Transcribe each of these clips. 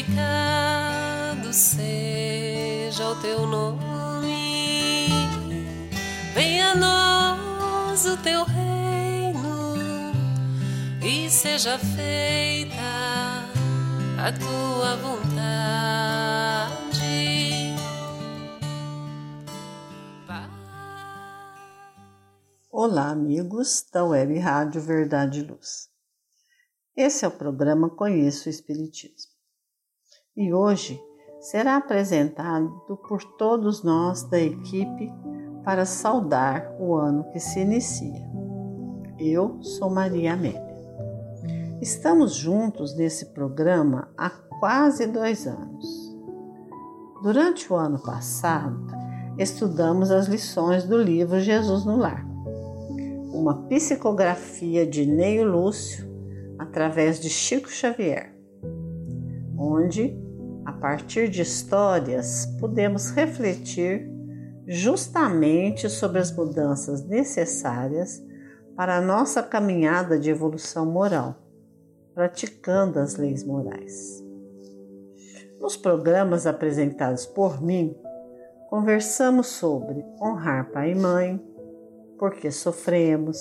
Santificado seja o teu nome. Venha a nós o teu reino e seja feita a tua vontade. Pai. Olá, amigos da Web Rádio Verdade e Luz. Esse é o programa Conheço o Espiritismo. E hoje será apresentado por todos nós da equipe para saudar o ano que se inicia. Eu sou Maria Amélia. Estamos juntos nesse programa há quase dois anos. Durante o ano passado, estudamos as lições do livro Jesus no Lar uma psicografia de Neio Lúcio através de Chico Xavier, onde, a partir de histórias, podemos refletir justamente sobre as mudanças necessárias para a nossa caminhada de evolução moral, praticando as leis morais. Nos programas apresentados por mim, conversamos sobre honrar pai e mãe, porque sofremos,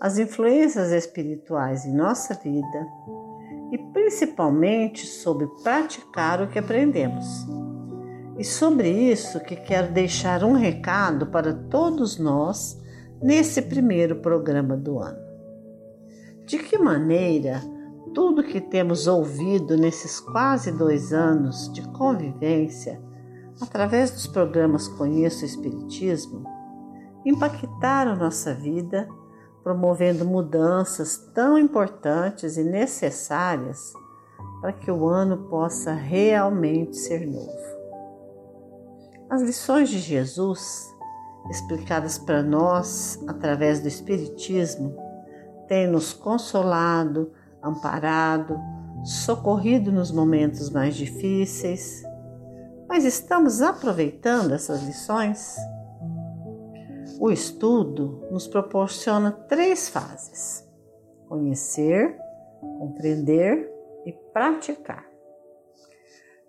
as influências espirituais em nossa vida e principalmente sobre praticar o que aprendemos. E sobre isso que quero deixar um recado para todos nós nesse primeiro programa do ano. De que maneira tudo que temos ouvido nesses quase dois anos de convivência, através dos programas Conheço o Espiritismo, impactaram nossa vida, promovendo mudanças tão importantes e necessárias para que o ano possa realmente ser novo. As lições de Jesus, explicadas para nós através do Espiritismo, têm nos consolado, amparado, socorrido nos momentos mais difíceis. Mas estamos aproveitando essas lições? O estudo nos proporciona três fases: conhecer, compreender e praticar.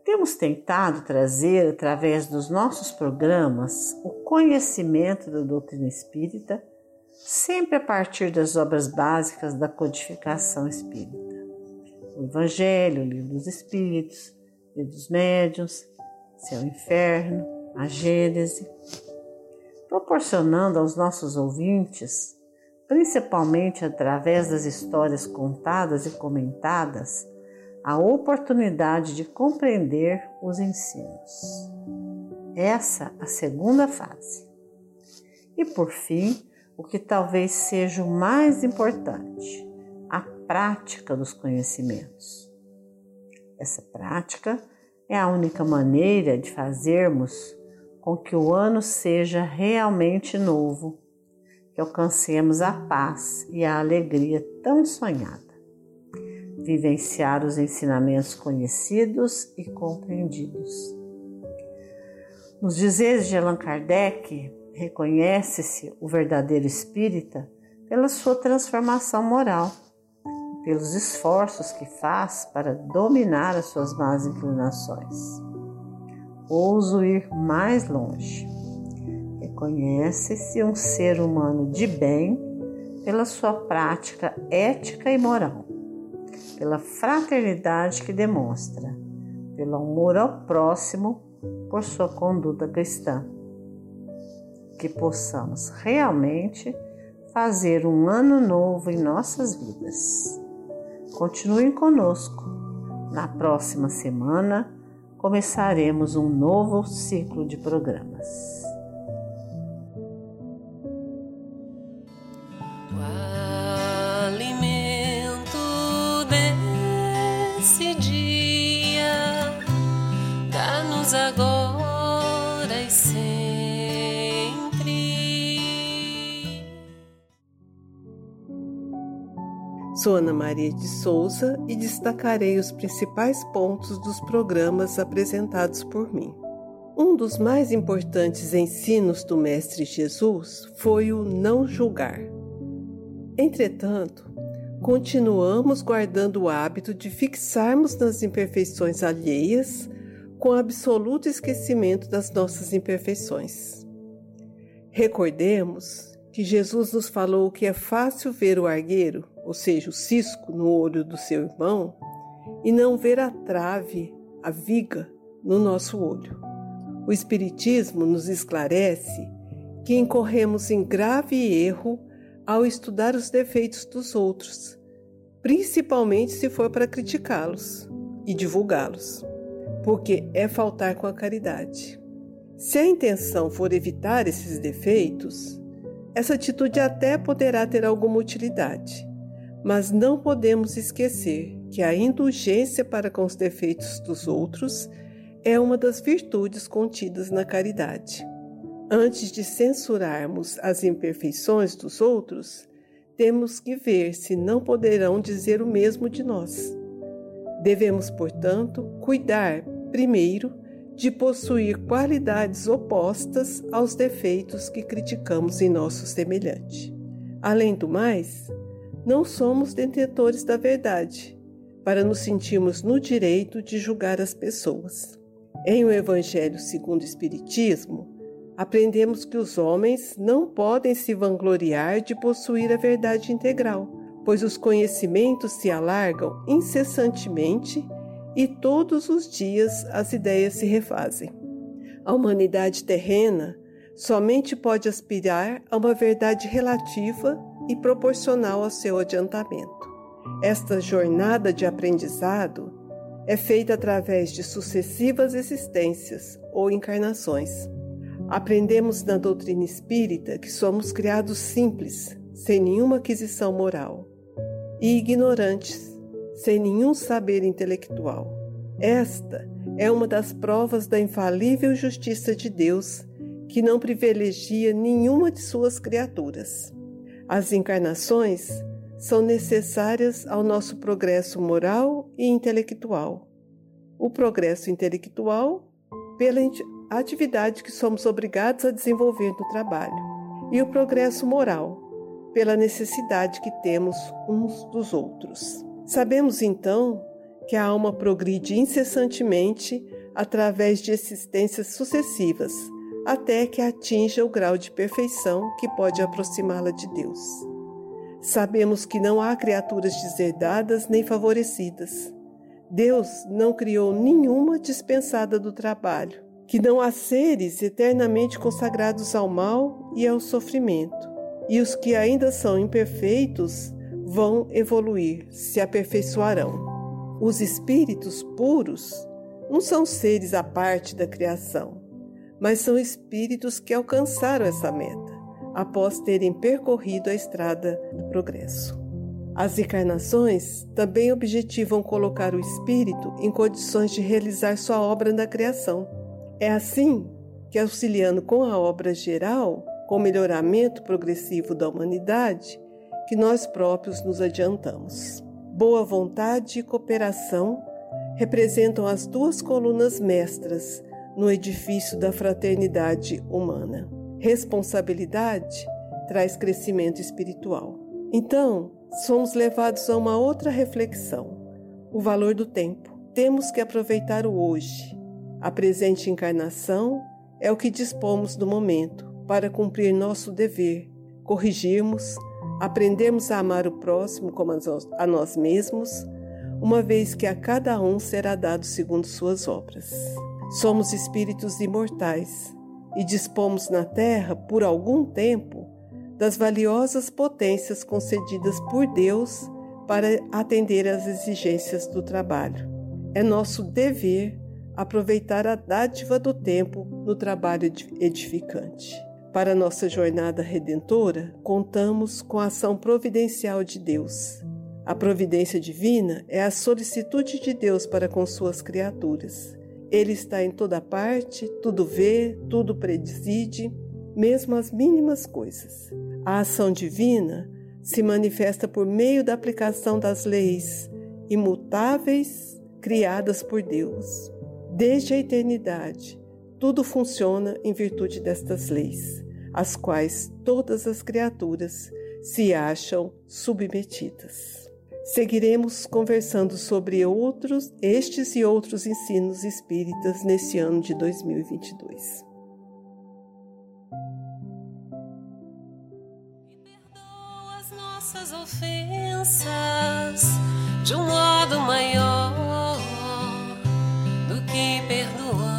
Temos tentado trazer, através dos nossos programas, o conhecimento da doutrina espírita, sempre a partir das obras básicas da codificação espírita. O Evangelho, o Livro dos Espíritos, o Livro dos Médiuns, Céu e Inferno, a Gênese, proporcionando aos nossos ouvintes, principalmente através das histórias contadas e comentadas, a oportunidade de compreender os ensinos. Essa a segunda fase. E por fim, o que talvez seja o mais importante, a prática dos conhecimentos. Essa prática é a única maneira de fazermos com que o ano seja realmente novo, que alcancemos a paz e a alegria tão sonhada. Vivenciar os ensinamentos conhecidos e compreendidos. Nos dizeres de Allan Kardec, reconhece-se o verdadeiro espírita pela sua transformação moral, pelos esforços que faz para dominar as suas más inclinações ouso ir mais longe. Reconhece-se um ser humano de bem pela sua prática ética e moral, pela fraternidade que demonstra, pelo amor ao próximo por sua conduta cristã. Que possamos realmente fazer um ano novo em nossas vidas. Continuem conosco. Na próxima semana começaremos um novo ciclo de programas. Sou Ana Maria de Souza e destacarei os principais pontos dos programas apresentados por mim. Um dos mais importantes ensinos do Mestre Jesus foi o não julgar. Entretanto, continuamos guardando o hábito de fixarmos nas imperfeições alheias com absoluto esquecimento das nossas imperfeições. Recordemos que Jesus nos falou que é fácil ver o argueiro, ou seja, o cisco no olho do seu irmão, e não ver a trave, a viga, no nosso olho. O Espiritismo nos esclarece que incorremos em grave erro ao estudar os defeitos dos outros, principalmente se for para criticá-los e divulgá-los porque é faltar com a caridade. Se a intenção for evitar esses defeitos, essa atitude até poderá ter alguma utilidade, mas não podemos esquecer que a indulgência para com os defeitos dos outros é uma das virtudes contidas na caridade. Antes de censurarmos as imperfeições dos outros, temos que ver se não poderão dizer o mesmo de nós. Devemos, portanto, cuidar primeiro, de possuir qualidades opostas aos defeitos que criticamos em nosso semelhante. Além do mais, não somos detentores da verdade, para nos sentirmos no direito de julgar as pessoas. Em o Evangelho segundo o Espiritismo, aprendemos que os homens não podem se vangloriar de possuir a verdade integral, pois os conhecimentos se alargam incessantemente e todos os dias as ideias se refazem. A humanidade terrena somente pode aspirar a uma verdade relativa e proporcional ao seu adiantamento. Esta jornada de aprendizado é feita através de sucessivas existências ou encarnações. Aprendemos na doutrina espírita que somos criados simples, sem nenhuma aquisição moral, e ignorantes, sem nenhum saber intelectual. Esta é uma das provas da infalível justiça de Deus, que não privilegia nenhuma de suas criaturas. As encarnações são necessárias ao nosso progresso moral e intelectual. O progresso intelectual, pela atividade que somos obrigados a desenvolver no trabalho, e o progresso moral, pela necessidade que temos uns dos outros. Sabemos então que a alma progride incessantemente através de existências sucessivas, até que atinja o grau de perfeição que pode aproximá-la de Deus. Sabemos que não há criaturas deserdadas nem favorecidas. Deus não criou nenhuma dispensada do trabalho, que não há seres eternamente consagrados ao mal e ao sofrimento, e os que ainda são imperfeitos vão evoluir, se aperfeiçoarão. Os espíritos puros não são seres à parte da criação, mas são espíritos que alcançaram essa meta após terem percorrido a estrada do progresso. As encarnações também objetivam colocar o espírito em condições de realizar sua obra na criação. É assim que, auxiliando com a obra geral, com o melhoramento progressivo da humanidade, que nós próprios nos adiantamos. Boa vontade e cooperação representam as duas colunas mestras no edifício da fraternidade humana. Responsabilidade traz crescimento espiritual. Então, somos levados a uma outra reflexão: o valor do tempo. Temos que aproveitar o hoje. A presente encarnação é o que dispomos do momento para cumprir nosso dever, corrigirmos, aprendermos a amar o próximo como a nós mesmos, uma vez que a cada um será dado segundo suas obras. Somos espíritos imortais e dispomos na Terra, por algum tempo, das valiosas potências concedidas por Deus para atender às exigências do trabalho. É nosso dever aproveitar a dádiva do tempo no trabalho edificante. Para nossa jornada redentora, contamos com a ação providencial de Deus. A providência divina é a solicitude de Deus para com suas criaturas. Ele está em toda parte, tudo vê, tudo preside, mesmo as mínimas coisas. A ação divina se manifesta por meio da aplicação das leis imutáveis criadas por Deus. Desde a eternidade, tudo funciona em virtude destas leis, às quais todas as criaturas se acham submetidas. Seguiremos conversando sobre outros, estes e outros ensinos espíritas nesse ano de 2022. nossas ofensas de um modo maior do que perdoamos.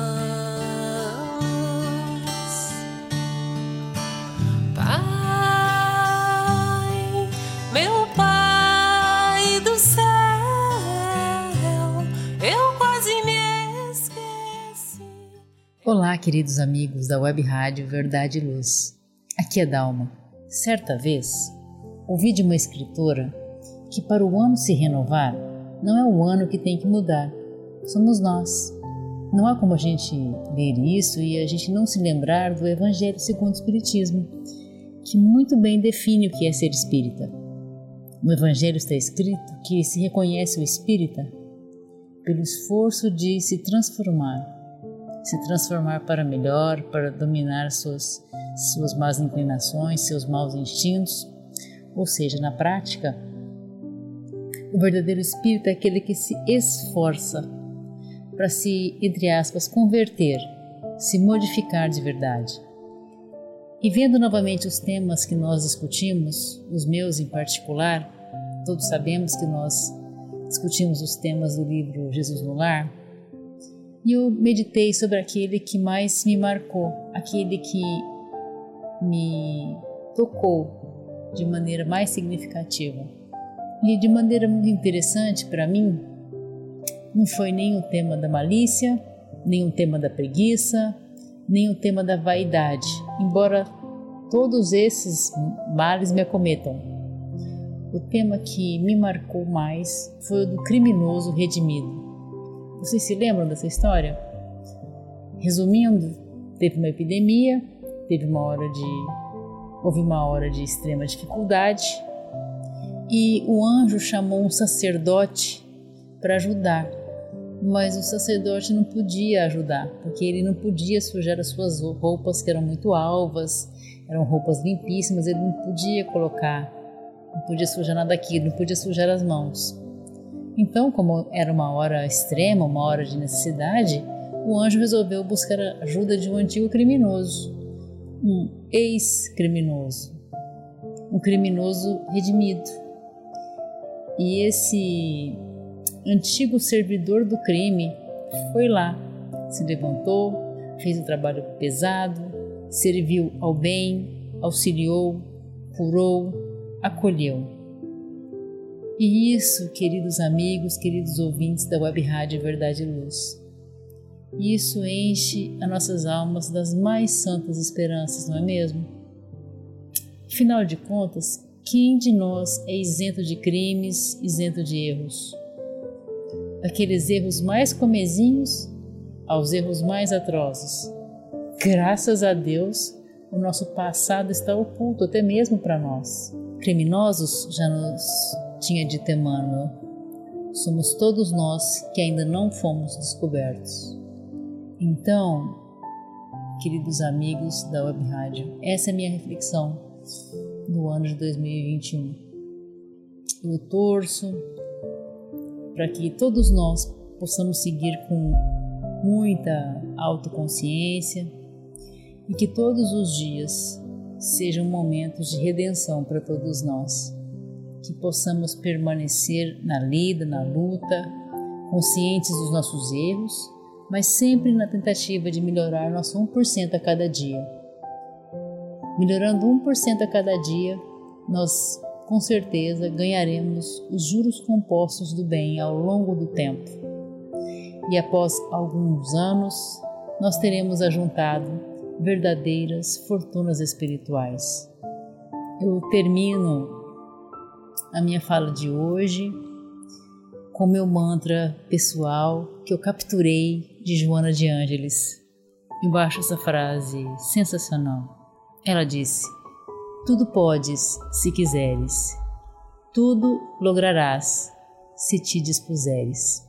Olá, queridos amigos da Web Rádio Verdade e Luz. Aqui é Dalma. Certa vez, ouvi de uma escritora que para o ano se renovar, não é o ano que tem que mudar, somos nós. Não há como a gente ler isso e a gente não se lembrar do Evangelho segundo o Espiritismo, que muito bem define o que é ser espírita. No Evangelho está escrito que se reconhece o espírita pelo esforço de se transformar, se transformar para melhor, para dominar suas, suas más inclinações, seus maus instintos ou seja, na prática, o verdadeiro espírito é aquele que se esforça para se, entre aspas, converter, se modificar de verdade. E vendo novamente os temas que nós discutimos, os meus em particular, todos sabemos que nós discutimos os temas do livro Jesus no Lar, e eu meditei sobre aquele que mais me marcou, aquele que me tocou de maneira mais significativa. E de maneira muito interessante para mim, não foi nem o tema da malícia, nem o tema da preguiça, nem o tema da vaidade, embora todos esses males me acometam. O tema que me marcou mais foi o do criminoso redimido. Vocês se lembram dessa história? Resumindo, teve uma epidemia, teve uma hora de Houve uma hora de extrema dificuldade e o anjo chamou um sacerdote para ajudar, mas o sacerdote não podia ajudar, porque ele não podia sujar as suas roupas que eram muito alvas, eram roupas limpíssimas, ele não podia colocar, não podia sujar nada aqui, não podia sujar as mãos. Então, como era uma hora extrema, uma hora de necessidade, o anjo resolveu buscar a ajuda de um antigo criminoso um ex-criminoso, um criminoso redimido. E esse antigo servidor do crime foi lá, se levantou, fez um trabalho pesado, serviu ao bem, auxiliou, curou, acolheu. E isso, queridos amigos, queridos ouvintes da Web Rádio Verdade e Luz, isso enche as nossas almas das mais santas esperanças, não é mesmo? Afinal de contas, quem de nós é isento de crimes, isento de erros? Daqueles erros mais comezinhos aos erros mais atrozes. Graças a Deus, o nosso passado está oculto até mesmo para nós. Criminosos já nos tinha dito Emmanuel. Somos todos nós que ainda não fomos descobertos. Então, queridos amigos da Web Rádio, essa é a minha reflexão no ano de 2021. Eu torço para que todos nós possamos seguir com muita autoconsciência e que todos os dias sejam momentos de redenção para todos nós. Que possamos permanecer na lida, na luta, conscientes dos nossos erros, mas sempre na tentativa de melhorar nosso 1% a cada dia. Melhorando 1% a cada dia, nós com certeza ganharemos os juros compostos do bem ao longo do tempo. E após alguns anos, nós teremos ajuntado verdadeiras fortunas espirituais. Eu termino a minha fala de hoje com meu mantra pessoal que eu capturei de Joana de Ângeles. Embaixo essa frase sensacional. Ela disse: Tudo podes se quiseres, tudo lograrás se te dispuseres.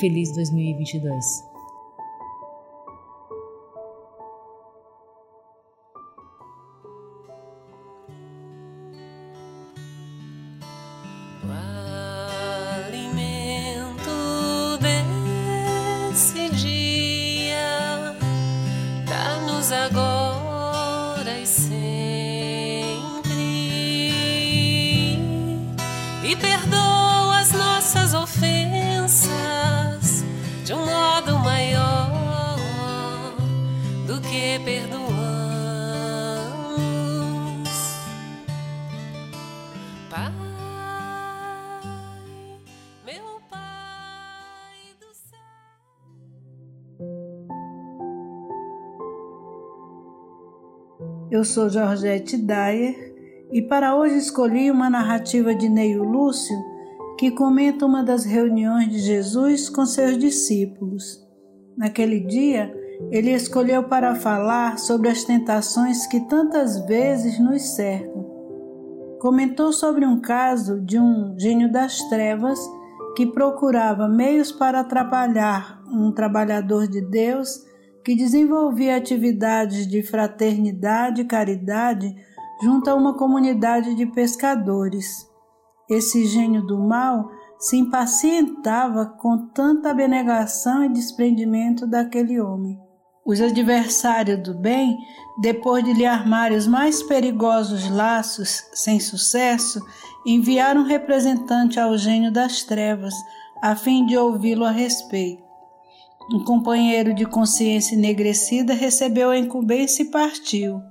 Feliz 2022. Eu sou Georgette Dyer e para hoje escolhi uma narrativa de Neio Lúcio que comenta uma das reuniões de Jesus com seus discípulos. Naquele dia, ele escolheu para falar sobre as tentações que tantas vezes nos cercam. Comentou sobre um caso de um gênio das trevas que procurava meios para atrapalhar um trabalhador de Deus que desenvolvia atividades de fraternidade e caridade junto a uma comunidade de pescadores. Esse gênio do mal se impacientava com tanta abnegação e desprendimento daquele homem. Os adversários do bem, depois de lhe armarem os mais perigosos laços sem sucesso, enviaram um representante ao gênio das trevas, a fim de ouvi-lo a respeito. Um companheiro de consciência enegrecida recebeu a incumbência e partiu.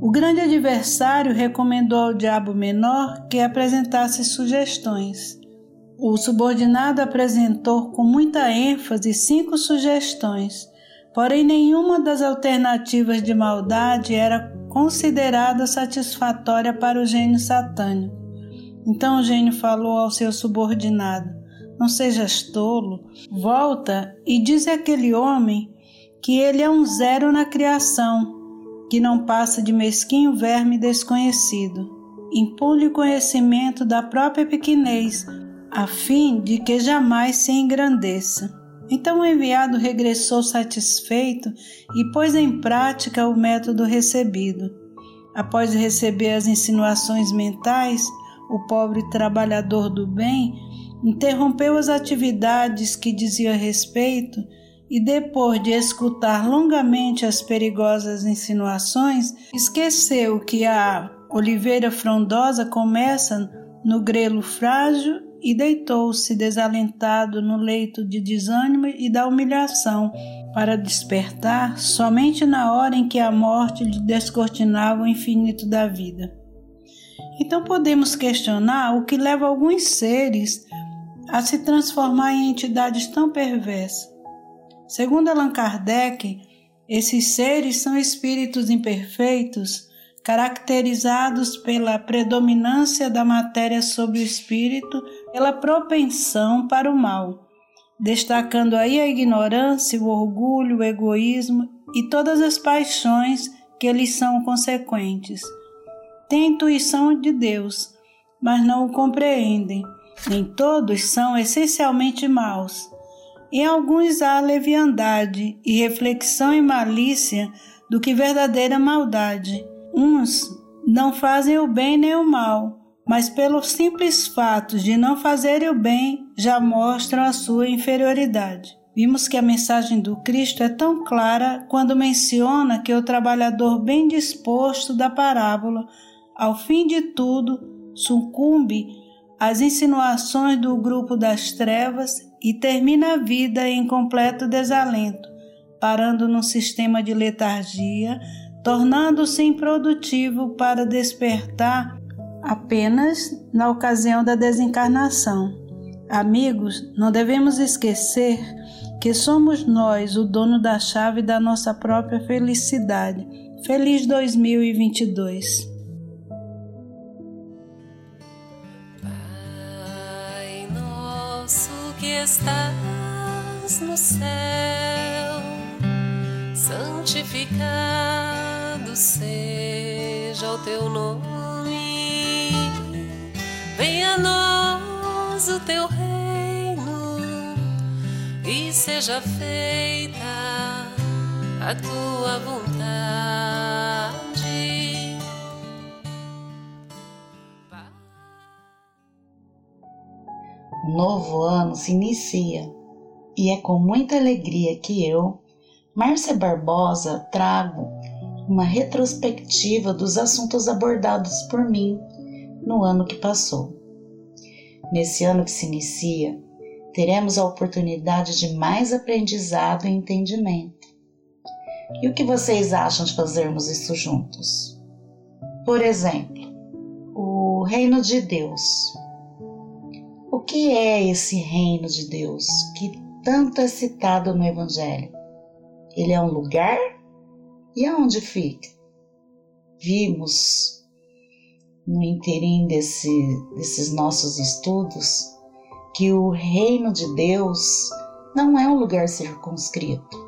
O grande adversário recomendou ao diabo menor que apresentasse sugestões. O subordinado apresentou com muita ênfase cinco sugestões, porém nenhuma das alternativas de maldade era considerada satisfatória para o gênio satânico. Então o gênio falou ao seu subordinado: não sejas tolo, volta e diz àquele homem que ele é um zero na criação, que não passa de mesquinho verme desconhecido. Impõe-lhe conhecimento da própria pequenez, a fim de que jamais se engrandeça. Então o enviado regressou satisfeito e pôs em prática o método recebido. Após receber as insinuações mentais, o pobre trabalhador do bem interrompeu as atividades que dizia respeito e, depois de escutar longamente as perigosas insinuações, esqueceu que a oliveira frondosa começa no grelo frágil e deitou-se desalentado no leito de desânimo e da humilhação, para despertar somente na hora em que a morte lhe descortinava o infinito da vida. Então podemos questionar o que leva alguns seres a se transformar em entidades tão perversas. Segundo Allan Kardec, esses seres são espíritos imperfeitos, caracterizados pela predominância da matéria sobre o espírito, pela propensão para o mal, destacando aí a ignorância, o orgulho, o egoísmo e todas as paixões que lhes são consequentes. Têm intuição de Deus, mas não o compreendem nem todos são essencialmente maus. Em alguns há leviandade e reflexão e malícia do que verdadeira maldade. Uns não fazem o bem nem o mal, mas pelo simples fato de não fazerem o bem já mostram a sua inferioridade. Vimos que a mensagem do Cristo é tão clara quando menciona que o trabalhador bem disposto da parábola, ao fim de tudo, sucumbe às insinuações do grupo das trevas e termina a vida em completo desalento, parando num sistema de letargia, tornando-se improdutivo para despertar apenas na ocasião da desencarnação. Amigos, não devemos esquecer que somos nós o dono da chave da nossa própria felicidade. Feliz 2022. Que estás no céu, santificado seja o teu nome. Venha a nós o teu reino e seja feita a tua vontade. Novo ano se inicia e é com muita alegria que eu, Márcia Barbosa, trago uma retrospectiva dos assuntos abordados por mim no ano que passou. Nesse ano que se inicia, teremos a oportunidade de mais aprendizado e entendimento. E o que vocês acham de fazermos isso juntos? Por exemplo, o reino de Deus. Que é esse reino de Deus que tanto é citado no Evangelho? Ele é um lugar? E aonde fica? Vimos no interim desse, desses nossos estudos que o reino de Deus não é um lugar circunscrito,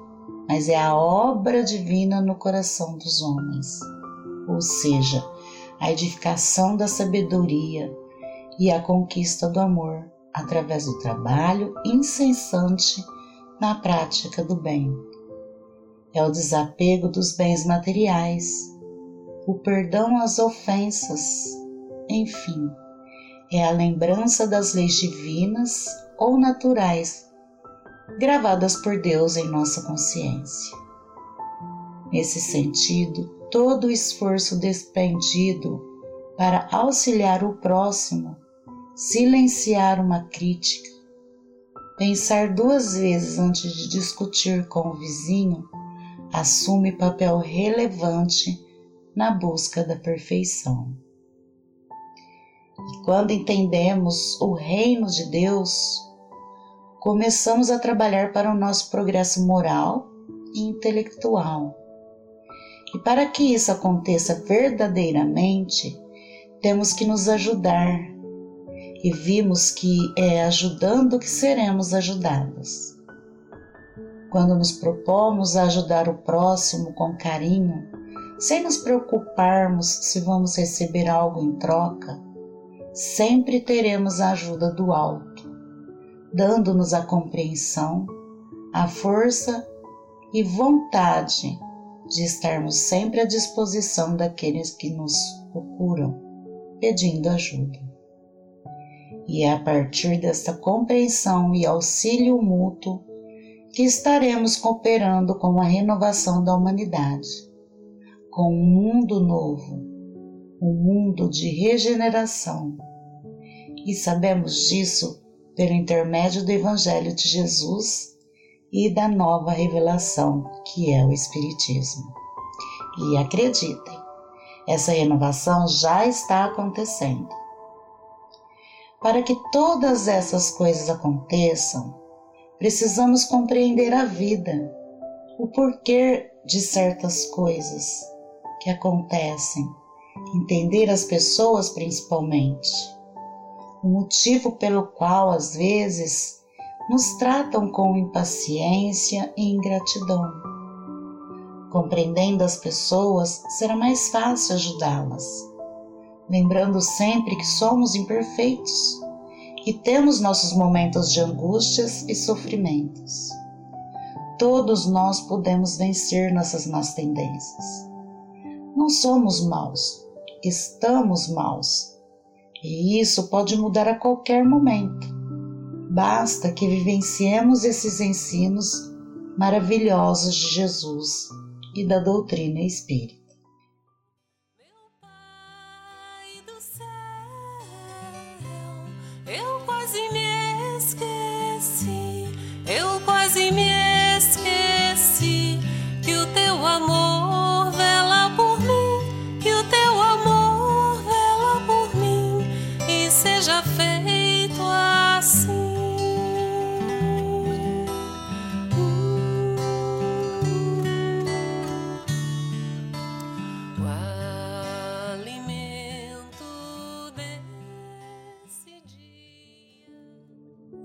mas é a obra divina no coração dos homens, ou seja, a edificação da sabedoria e a conquista do amor através do trabalho incessante na prática do bem. É o desapego dos bens materiais, o perdão às ofensas, enfim, é a lembrança das leis divinas ou naturais gravadas por Deus em nossa consciência. Nesse sentido, todo o esforço despendido para auxiliar o próximo, silenciar uma crítica, pensar duas vezes antes de discutir com o vizinho, assume papel relevante na busca da perfeição. E quando entendemos o reino de Deus, começamos a trabalhar para o nosso progresso moral e intelectual. E para que isso aconteça verdadeiramente, temos que nos ajudar. E vimos que é ajudando que seremos ajudados. Quando nos propomos ajudar o próximo com carinho, sem nos preocuparmos se vamos receber algo em troca, sempre teremos a ajuda do alto, dando-nos a compreensão, a força e vontade de estarmos sempre à disposição daqueles que nos procuram, pedindo ajuda. E é a partir desta compreensão e auxílio mútuo que estaremos cooperando com a renovação da humanidade, com um mundo novo um mundo de regeneração. E sabemos disso pelo intermédio do Evangelho de Jesus e da nova revelação que é o Espiritismo. E acreditem, essa renovação já está acontecendo. Para que todas essas coisas aconteçam, precisamos compreender a vida, o porquê de certas coisas que acontecem entender as pessoas principalmente, o motivo pelo qual às vezes nos tratam com impaciência e ingratidão. Compreendendo as pessoas, será mais fácil ajudá-las, lembrando sempre que somos imperfeitos e temos nossos momentos de angústias e sofrimentos. Todos nós podemos vencer nossas más tendências. Não somos maus, estamos maus. E isso pode mudar a qualquer momento. Basta que vivenciemos esses ensinos maravilhosos de Jesus e da doutrina espírita.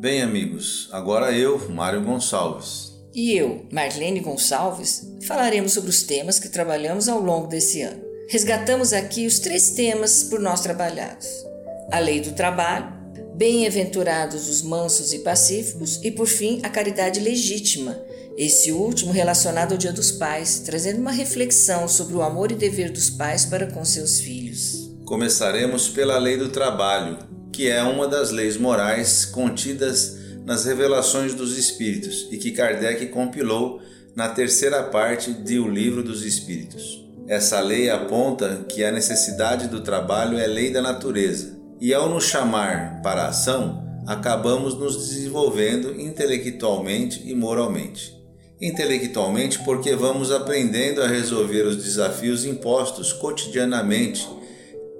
Bem, amigos, agora eu, Mário Gonçalves. E eu, Marlene Gonçalves, falaremos sobre os temas que trabalhamos ao longo desse ano. Resgatamos aqui os três temas por nós trabalhados: a lei do trabalho, bem-aventurados os mansos e pacíficos e, por fim, a caridade legítima, esse último relacionado ao Dia dos Pais, trazendo uma reflexão sobre o amor e dever dos pais para com seus filhos. Começaremos pela lei do trabalho, que é uma das leis morais contidas nas revelações dos Espíritos e que Kardec compilou na terceira parte de O Livro dos Espíritos. Essa lei aponta que a necessidade do trabalho é lei da natureza e, ao nos chamar para a ação, acabamos nos desenvolvendo intelectualmente e moralmente. Intelectualmente, porque vamos aprendendo a resolver os desafios impostos cotidianamente,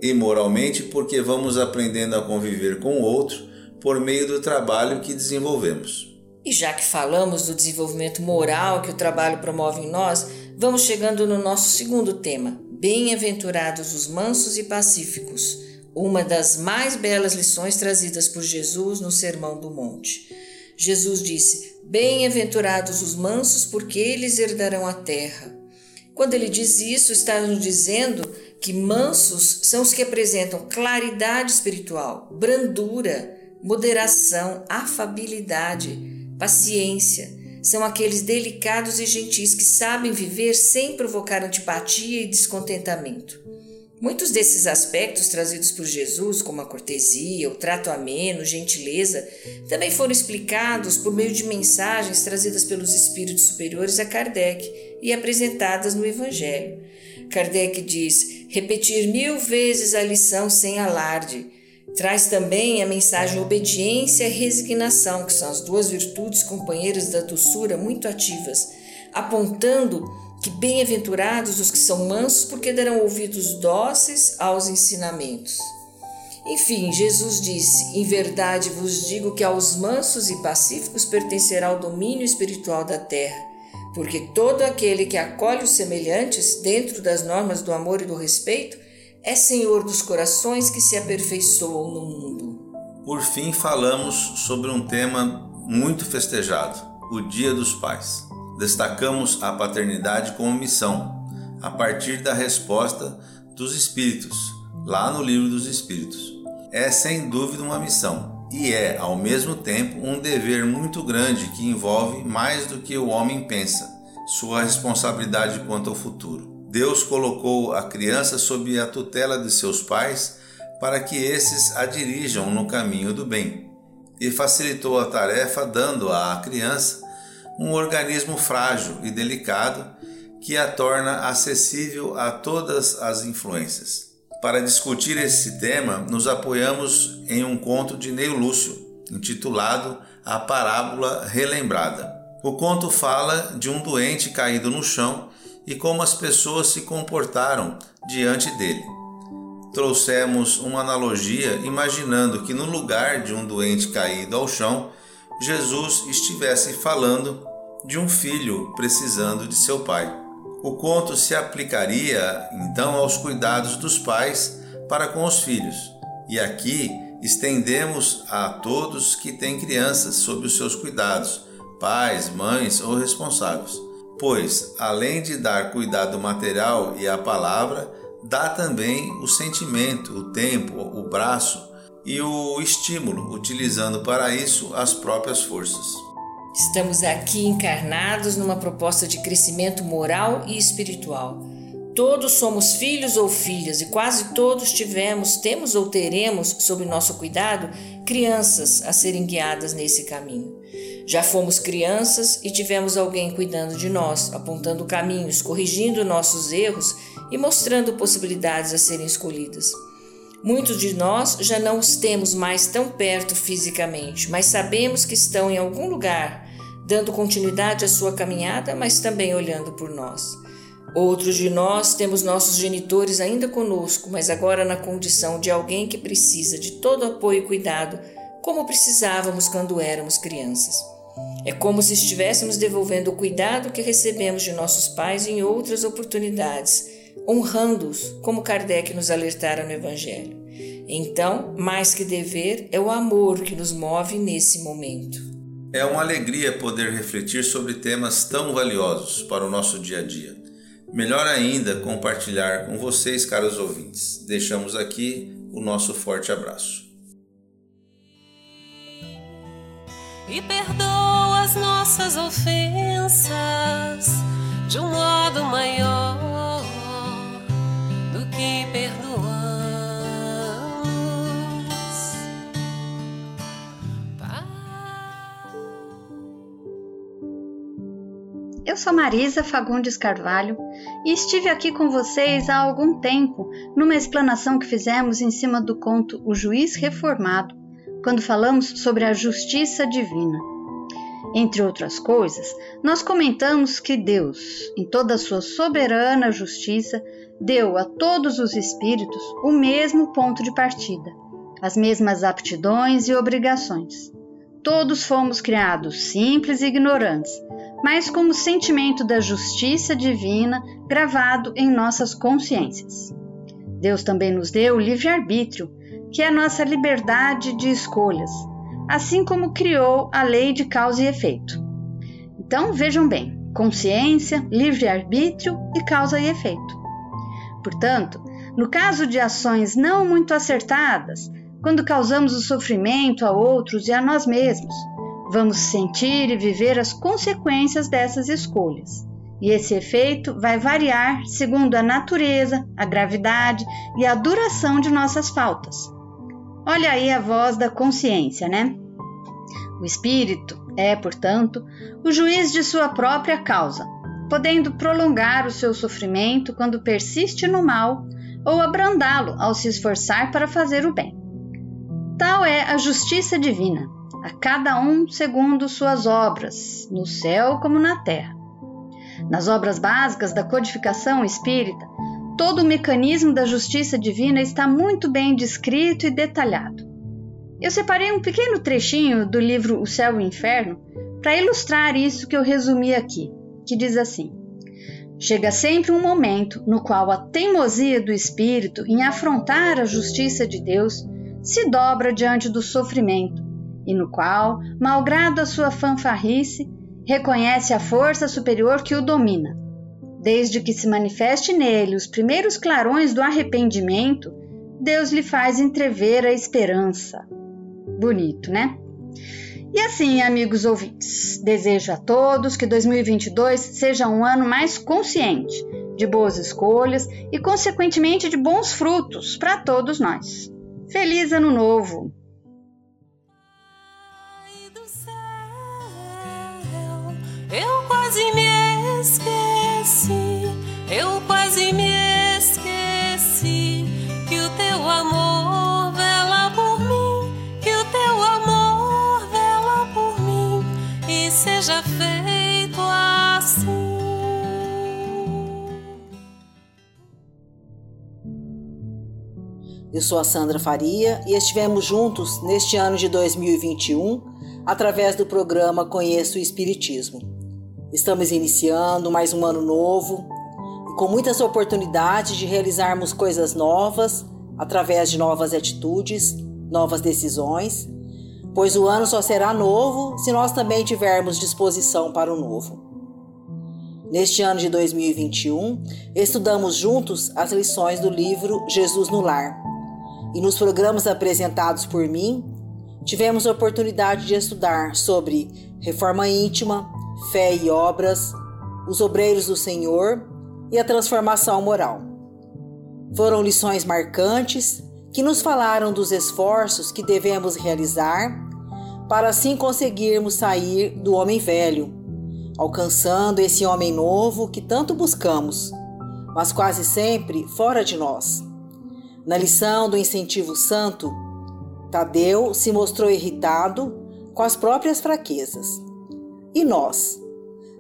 e moralmente, porque vamos aprendendo a conviver com o outro por meio do trabalho que desenvolvemos. E já que falamos do desenvolvimento moral que o trabalho promove em nós, vamos chegando no nosso segundo tema: Bem-aventurados os mansos e pacíficos, uma das mais belas lições trazidas por Jesus no Sermão do Monte. Jesus disse: Bem-aventurados os mansos, porque eles herdarão a terra. Quando ele diz isso, está nos dizendo que mansos são os que apresentam claridade espiritual, brandura, moderação, afabilidade, paciência. São aqueles delicados e gentis que sabem viver sem provocar antipatia e descontentamento. Muitos desses aspectos trazidos por Jesus, como a cortesia, o trato ameno, gentileza, também foram explicados por meio de mensagens trazidas pelos espíritos superiores a Kardec e apresentadas no Evangelho. Kardec diz: repetir mil vezes a lição sem alarde. Traz também a mensagem obediência e resignação, que são as duas virtudes companheiras da doçura muito ativas, apontando que bem-aventurados os que são mansos, porque darão ouvidos dóceis aos ensinamentos. Enfim, Jesus disse: Em verdade vos digo que aos mansos e pacíficos pertencerá o domínio espiritual da terra, porque todo aquele que acolhe os semelhantes dentro das normas do amor e do respeito é senhor dos corações que se aperfeiçoam no mundo. Por fim, falamos sobre um tema muito festejado: o Dia dos Pais. Destacamos a paternidade como missão, a partir da resposta dos Espíritos, lá no Livro dos Espíritos. É sem dúvida uma missão e é, ao mesmo tempo, um dever muito grande que envolve mais do que o homem pensa, sua responsabilidade quanto ao futuro. Deus colocou a criança sob a tutela de seus pais para que esses a dirijam no caminho do bem e facilitou a tarefa dando à criança um organismo frágil e delicado que a torna acessível a todas as influências. Para discutir esse tema, nos apoiamos em um conto de Neil Lúcio, intitulado A Parábola Relembrada. O conto fala de um doente caído no chão e como as pessoas se comportaram diante dele. Trouxemos uma analogia imaginando que no lugar de um doente caído ao chão, Jesus estivesse falando de um filho precisando de seu pai. O conto se aplicaria então aos cuidados dos pais para com os filhos. E aqui estendemos a todos que têm crianças sob os seus cuidados, pais, mães ou responsáveis. Pois, além de dar cuidado material e a palavra, dá também o sentimento, o tempo, o braço e o estímulo, utilizando para isso as próprias forças. Estamos aqui encarnados numa proposta de crescimento moral e espiritual. Todos somos filhos ou filhas e quase todos tivemos, temos ou teremos sob nosso cuidado crianças a serem guiadas nesse caminho. Já fomos crianças e tivemos alguém cuidando de nós, apontando caminhos, corrigindo nossos erros e mostrando possibilidades a serem escolhidas. Muitos de nós já não os temos mais tão perto fisicamente, mas sabemos que estão em algum lugar, dando continuidade à sua caminhada, mas também olhando por nós. Outros de nós temos nossos genitores ainda conosco, mas agora na condição de alguém que precisa de todo apoio e cuidado, como precisávamos quando éramos crianças. É como se estivéssemos devolvendo o cuidado que recebemos de nossos pais em outras oportunidades, honrando-os, como Kardec nos alertara no Evangelho. Então, mais que dever, é o amor que nos move nesse momento. É uma alegria poder refletir sobre temas tão valiosos para o nosso dia a dia. Melhor ainda compartilhar com vocês, caros ouvintes. Deixamos aqui o nosso forte abraço. E perdoa as nossas ofensas de um modo maior que perdoamos. Eu sou Marisa Fagundes Carvalho e estive aqui com vocês há algum tempo numa explanação que fizemos em cima do conto O Juiz Reformado, quando falamos sobre a justiça divina. Entre outras coisas, nós comentamos que Deus, em toda a sua soberana justiça, deu a todos os espíritos o mesmo ponto de partida, as mesmas aptidões e obrigações. Todos fomos criados simples e ignorantes, mas com o sentimento da justiça divina gravado em nossas consciências. Deus também nos deu o livre-arbítrio, que é a nossa liberdade de escolhas, assim como criou a lei de causa e efeito. Então vejam bem: consciência, livre-arbítrio e causa e efeito. Portanto, no caso de ações não muito acertadas, quando causamos o sofrimento a outros e a nós mesmos, Vamos sentir e viver as consequências dessas escolhas. E esse efeito vai variar segundo a natureza, a gravidade e a duração de nossas faltas. Olha aí a voz da consciência, né? O espírito é, portanto, o juiz de sua própria causa, podendo prolongar o seu sofrimento quando persiste no mal ou abrandá-lo ao se esforçar para fazer o bem. Tal é a justiça divina a cada um segundo suas obras, no céu como na terra. Nas obras básicas da codificação espírita, todo o mecanismo da justiça divina está muito bem descrito e detalhado. Eu separei um pequeno trechinho do livro O Céu e o Inferno para ilustrar isso que eu resumi aqui, que diz assim: Chega sempre um momento no qual a teimosia do espírito em afrontar a justiça de Deus se dobra diante do sofrimento e no qual, malgrado a sua fanfarrice, reconhece a força superior que o domina. Desde que se manifeste nele os primeiros clarões do arrependimento, Deus lhe faz entrever a esperança. Bonito, né? E assim, amigos ouvintes, desejo a todos que 2022 seja um ano mais consciente, de boas escolhas e, consequentemente, de bons frutos para todos nós. Feliz Ano Novo! Eu quase me esqueci, eu quase me esqueci que o teu amor vela por mim, que o teu amor vela por mim e seja feito assim. Eu sou a Sandra Faria e estivemos juntos neste ano de 2021 através do programa Conheço o Espiritismo. Estamos iniciando mais um ano novo e com muitas oportunidades de realizarmos coisas novas através de novas atitudes, novas decisões, pois o ano só será novo se nós também tivermos disposição para o novo. Neste ano de 2021, estudamos juntos as lições do livro Jesus no Lar. E nos programas apresentados por mim, tivemos a oportunidade de estudar sobre reforma íntima, fé e obras, os obreiros do Senhor, e a transformação moral. Foram lições marcantes que nos falaram dos esforços que devemos realizar para assim conseguirmos sair do homem velho, alcançando esse homem novo que tanto buscamos, mas quase sempre fora de nós. Na lição do incentivo santo, Tadeu se mostrou irritado com as próprias fraquezas. E nós?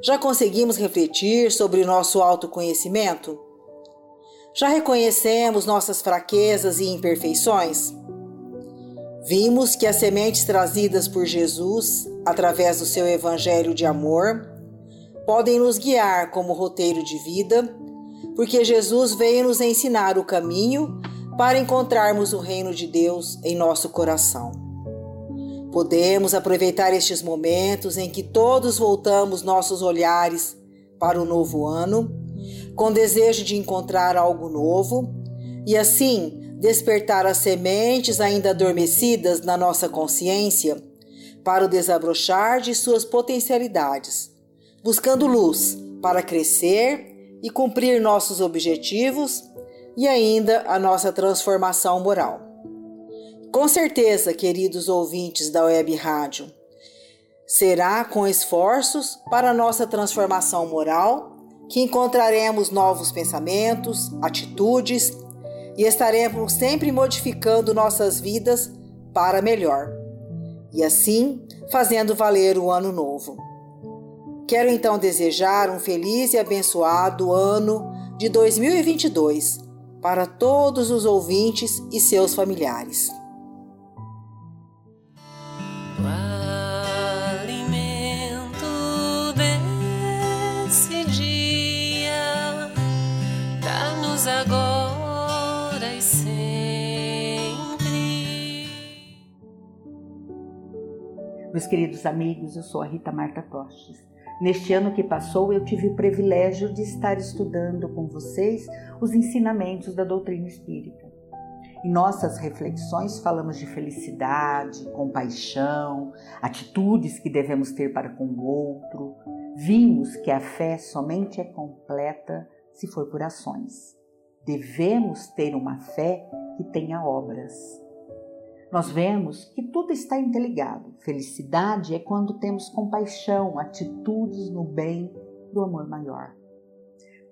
Já conseguimos refletir sobre nosso autoconhecimento? Já reconhecemos nossas fraquezas e imperfeições? Vimos que as sementes trazidas por Jesus, através do seu evangelho de amor, podem nos guiar como roteiro de vida, porque Jesus veio nos ensinar o caminho para encontrarmos o reino de Deus em nosso coração. Podemos aproveitar estes momentos em que todos voltamos nossos olhares para o novo ano, com desejo de encontrar algo novo, e assim despertar as sementes ainda adormecidas na nossa consciência para o desabrochar de suas potencialidades, buscando luz para crescer e cumprir nossos objetivos e ainda a nossa transformação moral. Com certeza, queridos ouvintes da Web Rádio, será com esforços para nossa transformação moral que encontraremos novos pensamentos, atitudes e estaremos sempre modificando nossas vidas para melhor. E assim, fazendo valer o ano novo. Quero então desejar um feliz e abençoado ano de 2022 para todos os ouvintes e seus familiares. Meus queridos amigos, eu sou a Rita Marta Tostes. Neste ano que passou, eu tive o privilégio de estar estudando com vocês os ensinamentos da doutrina espírita. Em nossas reflexões, falamos de felicidade, compaixão, atitudes que devemos ter para com o outro. Vimos que a fé somente é completa se for por ações. Devemos ter uma fé que tenha obras nós vemos que tudo está interligado. Felicidade é quando temos compaixão, atitudes no bem do amor maior.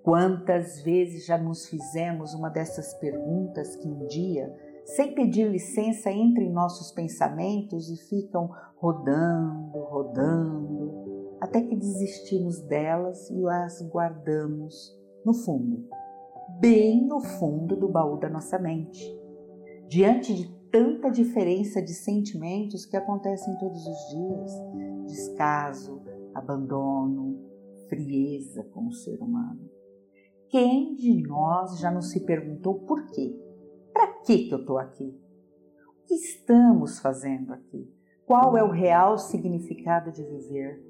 Quantas vezes já nos fizemos uma dessas perguntas que um dia, sem pedir licença, entram em nossos pensamentos e ficam rodando, rodando, até que desistimos delas e as guardamos no fundo, bem no fundo do baú da nossa mente. Diante de tanta diferença de sentimentos que acontecem todos os dias: descaso, abandono, frieza com o ser humano. Quem de nós já não se perguntou por quê? Para que, eu estou aqui? O que estamos fazendo aqui? Qual é o real significado de viver?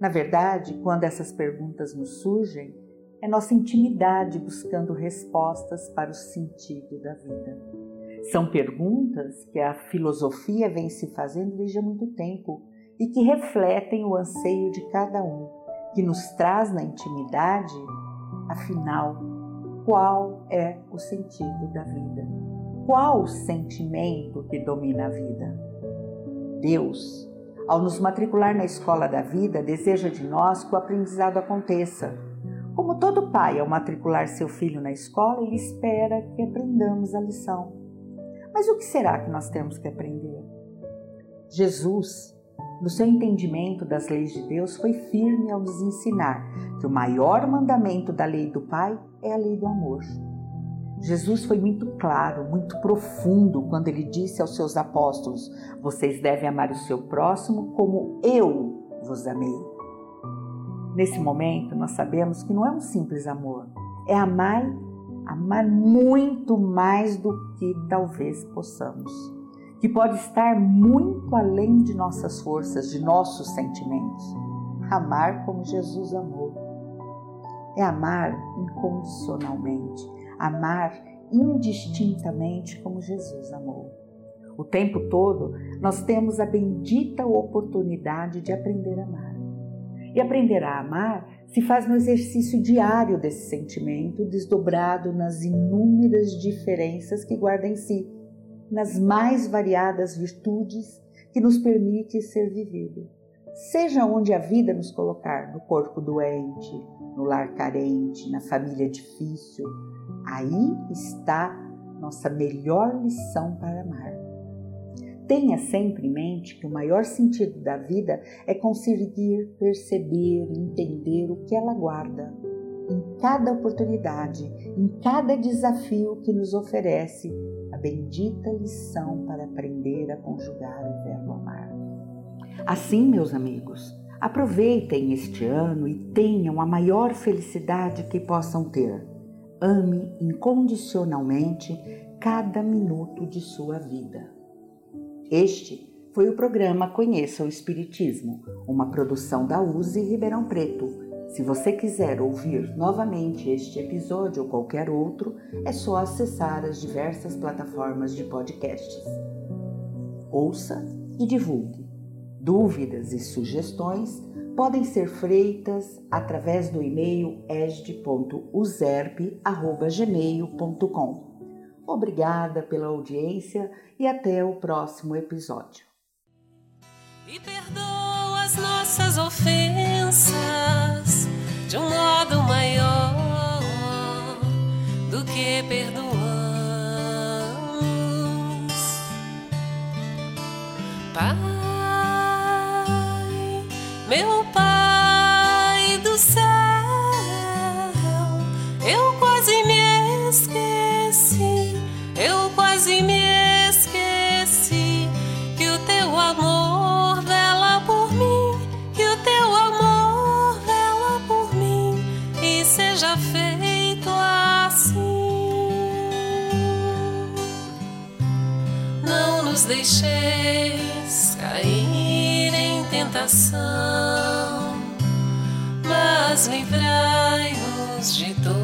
Na verdade, quando essas perguntas nos surgem, é nossa intimidade buscando respostas para o sentido da vida. São perguntas que a filosofia vem se fazendo desde há muito tempo e que refletem o anseio de cada um, que nos traz na intimidade, afinal, qual é o sentido da vida? Qual o sentimento que domina a vida? Deus, ao nos matricular na escola da vida, deseja de nós que o aprendizado aconteça. Como todo pai, ao matricular seu filho na escola, ele espera que aprendamos a lição. Mas o que será que nós temos que aprender? Jesus, no seu entendimento das leis de Deus, foi firme ao nos ensinar que o maior mandamento da lei do Pai é a lei do amor. Jesus foi muito claro, muito profundo quando ele disse aos seus apóstolos: Vocês devem amar o seu próximo como eu vos amei. Nesse momento, nós sabemos que não é um simples amor, é amar amar muito mais do que talvez possamos, que pode estar muito além de nossas forças, de nossos sentimentos. Amar como Jesus amou. É amar incondicionalmente, amar indistintamente como Jesus amou. O tempo todo nós temos a bendita oportunidade de aprender a amar. E aprender a amar se faz no exercício diário desse sentimento, desdobrado nas inúmeras diferenças que guarda em si, nas mais variadas virtudes que nos permite ser vivido. Seja onde a vida nos colocar, no corpo doente, no lar carente, na família difícil, aí está nossa melhor lição para amar. Tenha sempre em mente que o maior sentido da vida é conseguir perceber e entender o que ela guarda em cada oportunidade, em cada desafio que nos oferece a bendita lição para aprender a conjugar o verbo amar. Assim, meus amigos, aproveitem este ano e tenham a maior felicidade que possam ter. Ame incondicionalmente cada minuto de sua vida. Este foi o programa Conheça o Espiritismo, uma produção da USE Ribeirão Preto. Se você quiser ouvir novamente este episódio ou qualquer outro, é só acessar as diversas plataformas de podcasts. Ouça e divulgue. Dúvidas e sugestões podem ser feitas através do e-mail esd.userp.gmail.com. Obrigada pela audiência e até o próximo episódio. E perdoa as nossas ofensas de um modo maior do que perdoamos. Pai, meu Pai do céu, eu quase me esqueci, quase me esqueci que o teu amor vela por mim, que o teu amor vela por mim e seja feito assim. Não nos deixeis cair em tentação, mas livrai-nos de todo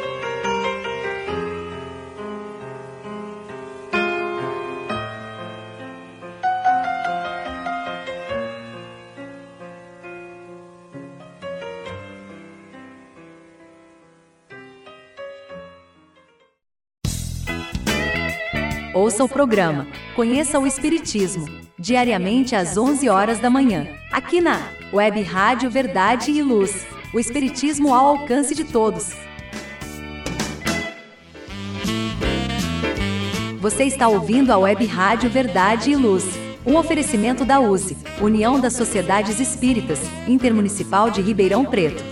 Programa Conheça o Espiritismo, diariamente às 11 horas da manhã, aqui na Web Rádio Verdade e Luz. O Espiritismo ao alcance de todos. Você está ouvindo a Web Rádio Verdade e Luz, um oferecimento da USE, União das Sociedades Espíritas, Intermunicipal de Ribeirão Preto.